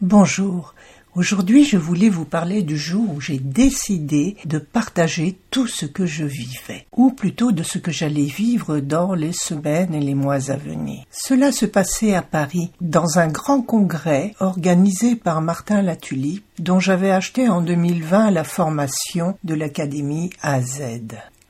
Bonjour. Aujourd'hui, je voulais vous parler du jour où j'ai décidé de partager tout ce que je vivais, ou plutôt de ce que j'allais vivre dans les semaines et les mois à venir. Cela se passait à Paris, dans un grand congrès organisé par Martin Latulippe, dont j'avais acheté en 2020 la formation de l'Académie AZ.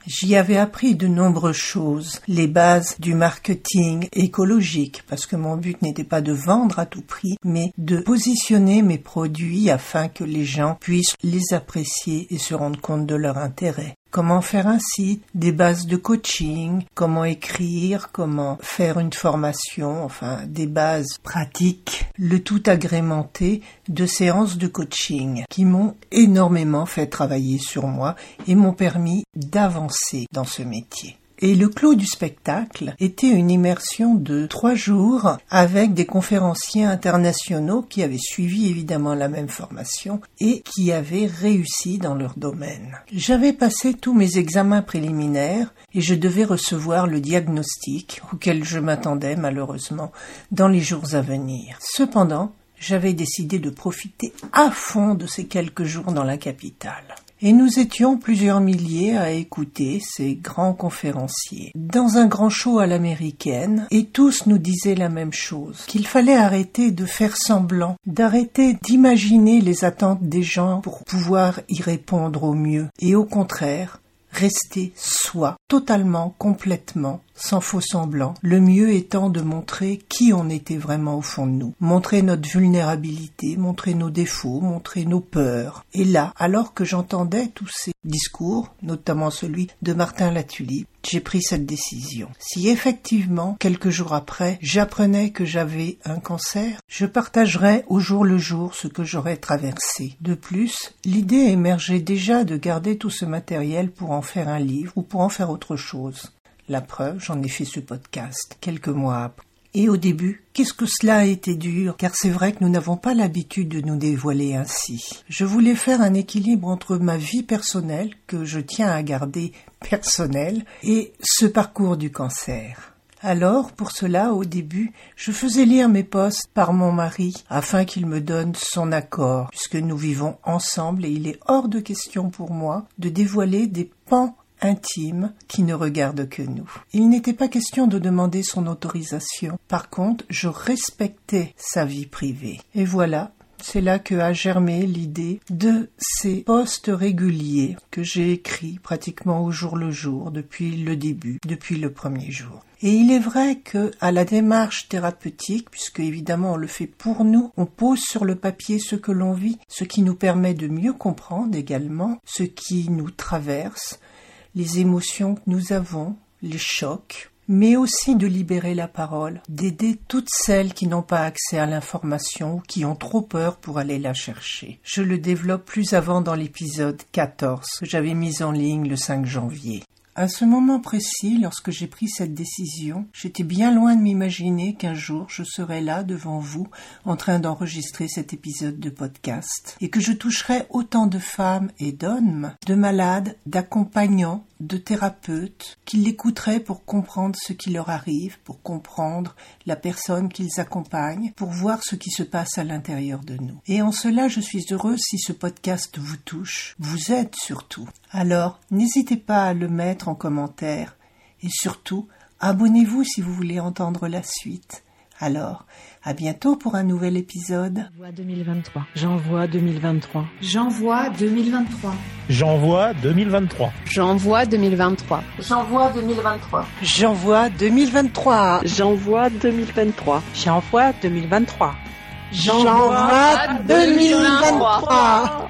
J'y avais appris de nombreuses choses, les bases du marketing écologique, parce que mon but n'était pas de vendre à tout prix, mais de positionner mes produits afin que les gens puissent les apprécier et se rendre compte de leur intérêt comment faire un site, des bases de coaching, comment écrire, comment faire une formation, enfin des bases pratiques, le tout agrémenté de séances de coaching qui m'ont énormément fait travailler sur moi et m'ont permis d'avancer dans ce métier. Et le clou du spectacle était une immersion de trois jours avec des conférenciers internationaux qui avaient suivi évidemment la même formation et qui avaient réussi dans leur domaine. J'avais passé tous mes examens préliminaires et je devais recevoir le diagnostic auquel je m'attendais malheureusement dans les jours à venir. Cependant, j'avais décidé de profiter à fond de ces quelques jours dans la capitale et nous étions plusieurs milliers à écouter ces grands conférenciers. Dans un grand show à l'américaine et tous nous disaient la même chose qu'il fallait arrêter de faire semblant d'arrêter d'imaginer les attentes des gens pour pouvoir y répondre au mieux et au contraire rester soi, totalement, complètement, sans faux semblant, le mieux étant de montrer qui on était vraiment au fond de nous, montrer notre vulnérabilité, montrer nos défauts, montrer nos peurs. Et là, alors que j'entendais tous ces discours, notamment celui de Martin Latulippe, j'ai pris cette décision. Si effectivement, quelques jours après, j'apprenais que j'avais un cancer, je partagerais au jour le jour ce que j'aurais traversé. De plus, l'idée émergeait déjà de garder tout ce matériel pour en faire un livre ou pour en faire autre chose. La preuve, j'en ai fait ce podcast quelques mois après. Et au début, qu'est-ce que cela a été dur, car c'est vrai que nous n'avons pas l'habitude de nous dévoiler ainsi. Je voulais faire un équilibre entre ma vie personnelle, que je tiens à garder personnelle, et ce parcours du cancer. Alors, pour cela, au début, je faisais lire mes postes par mon mari afin qu'il me donne son accord, puisque nous vivons ensemble et il est hors de question pour moi de dévoiler des pans intime qui ne regarde que nous. Il n'était pas question de demander son autorisation. Par contre, je respectais sa vie privée. Et voilà, c'est là que a germé l'idée de ces postes réguliers que j'ai écrits pratiquement au jour le jour depuis le début, depuis le premier jour. Et il est vrai que à la démarche thérapeutique, puisque évidemment on le fait pour nous, on pose sur le papier ce que l'on vit, ce qui nous permet de mieux comprendre également ce qui nous traverse, les émotions que nous avons, les chocs, mais aussi de libérer la parole, d'aider toutes celles qui n'ont pas accès à l'information ou qui ont trop peur pour aller la chercher. Je le développe plus avant dans l'épisode 14 que j'avais mis en ligne le 5 janvier. À ce moment précis, lorsque j'ai pris cette décision, j'étais bien loin de m'imaginer qu'un jour je serais là devant vous en train d'enregistrer cet épisode de podcast et que je toucherais autant de femmes et d'hommes, de malades, d'accompagnants, de thérapeutes, qui l'écouteraient pour comprendre ce qui leur arrive, pour comprendre la personne qu'ils accompagnent, pour voir ce qui se passe à l'intérieur de nous. Et en cela, je suis heureuse si ce podcast vous touche, vous aide surtout. Alors, n'hésitez pas à le mettre en commentaire et surtout, abonnez-vous si vous voulez entendre la suite. Alors, à bientôt pour un nouvel épisode. J'envoie 2023. J'envoie 2023. J'envoie 2023. J'envoie 2023. J'envoie 2023. J'envoie 2023. J'envoie 2023. J'envoie 2023. J'envoie 2023. J'envoie 2023.